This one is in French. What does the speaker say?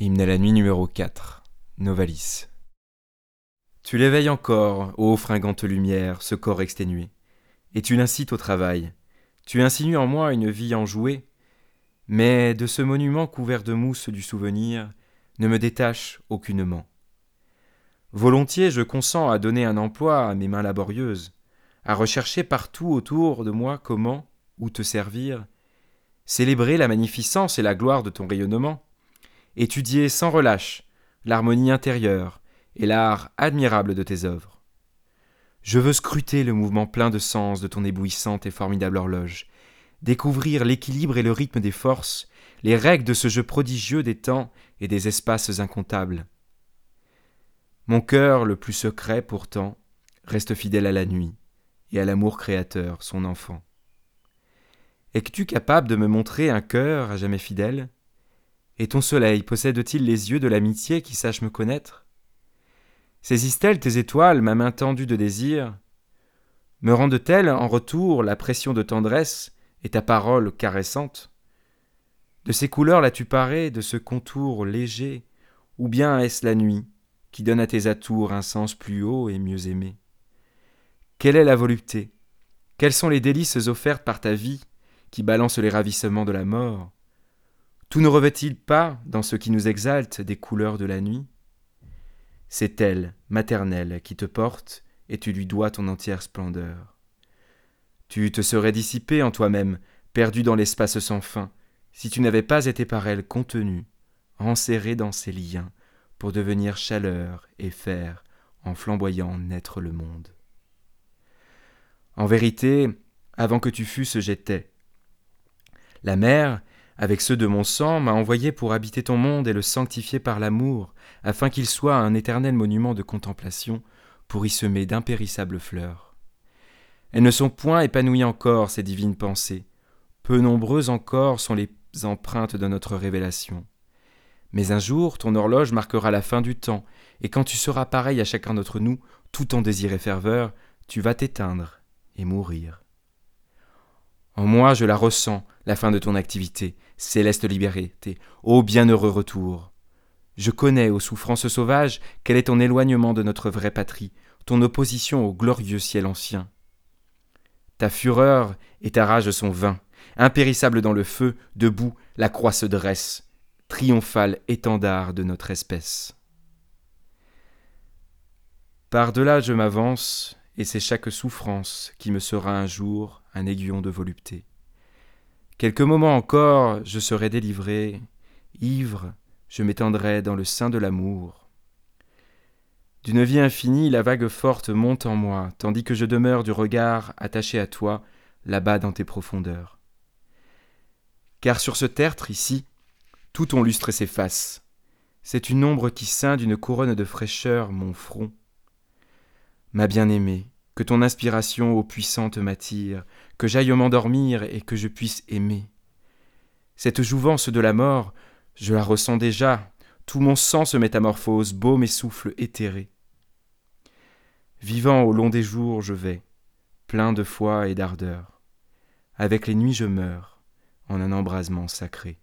la nuit numéro 4, Novalis. Tu l'éveilles encore, ô fringante lumière, ce corps exténué, et tu l'incites au travail. Tu insinues en moi une vie enjouée, mais de ce monument couvert de mousse du souvenir ne me détache aucunement. Volontiers je consens à donner un emploi à mes mains laborieuses, à rechercher partout autour de moi comment, ou te servir, célébrer la magnificence et la gloire de ton rayonnement, étudier sans relâche l'harmonie intérieure et l'art admirable de tes œuvres. Je veux scruter le mouvement plein de sens de ton éblouissante et formidable horloge, découvrir l'équilibre et le rythme des forces, les règles de ce jeu prodigieux des temps et des espaces incomptables. Mon cœur, le plus secret pourtant, reste fidèle à la nuit et à l'amour créateur, son enfant. Es-tu capable de me montrer un cœur à jamais fidèle? Et ton soleil possède-t-il les yeux de l'amitié qui sache me connaître? Saisissent-elles tes étoiles, ma main tendue de désir? Me rendent-elles en retour la pression de tendresse et ta parole caressante? De ces couleurs l'as-tu paré, de ce contour léger, ou bien est-ce la nuit qui donne à tes atours un sens plus haut et mieux aimé? Quelle est la volupté? Quelles sont les délices offertes par ta vie qui balance les ravissements de la mort? Tout ne revêt-il pas, dans ce qui nous exalte, des couleurs de la nuit? C'est elle, maternelle, qui te porte, et tu lui dois ton entière splendeur. Tu te serais dissipé en toi-même, perdu dans l'espace sans fin, si tu n'avais pas été par elle contenu, enserré dans ses liens, pour devenir chaleur et faire, en flamboyant, naître le monde. En vérité, avant que tu fusses, j'étais. La mer, avec ceux de mon sang, m'a envoyé pour habiter ton monde et le sanctifier par l'amour, afin qu'il soit un éternel monument de contemplation, pour y semer d'impérissables fleurs. Elles ne sont point épanouies encore, ces divines pensées. Peu nombreuses encore sont les empreintes de notre révélation. Mais un jour, ton horloge marquera la fin du temps, et quand tu seras pareil à chacun d'entre nous, tout en désir et ferveur, tu vas t'éteindre et mourir. En moi, je la ressens, la fin de ton activité, céleste liberté, ô bienheureux retour. Je connais, aux souffrances sauvages, quel est ton éloignement de notre vraie patrie, ton opposition au glorieux ciel ancien. Ta fureur et ta rage sont vains. Impérissables dans le feu, debout, la croix se dresse, triomphal étendard de notre espèce. Par-delà je m'avance, et c'est chaque souffrance qui me sera un jour un aiguillon de volupté. Quelques moments encore, je serai délivré, ivre, je m'étendrai dans le sein de l'amour, d'une vie infinie, la vague forte monte en moi, tandis que je demeure du regard attaché à toi, là-bas dans tes profondeurs. Car sur ce tertre, ici, tout ton lustre s'efface. C'est une ombre qui ceint d'une couronne de fraîcheur mon front. Ma bien-aimée, que ton inspiration ô puissante m'attire, que j'aille m'endormir et que je puisse aimer. Cette jouvence de la mort, je la ressens déjà, tout mon sang se métamorphose, baume et souffle éthéré. Vivant au long des jours, je vais, plein de foi et d'ardeur. Avec les nuits, je meurs, en un embrasement sacré.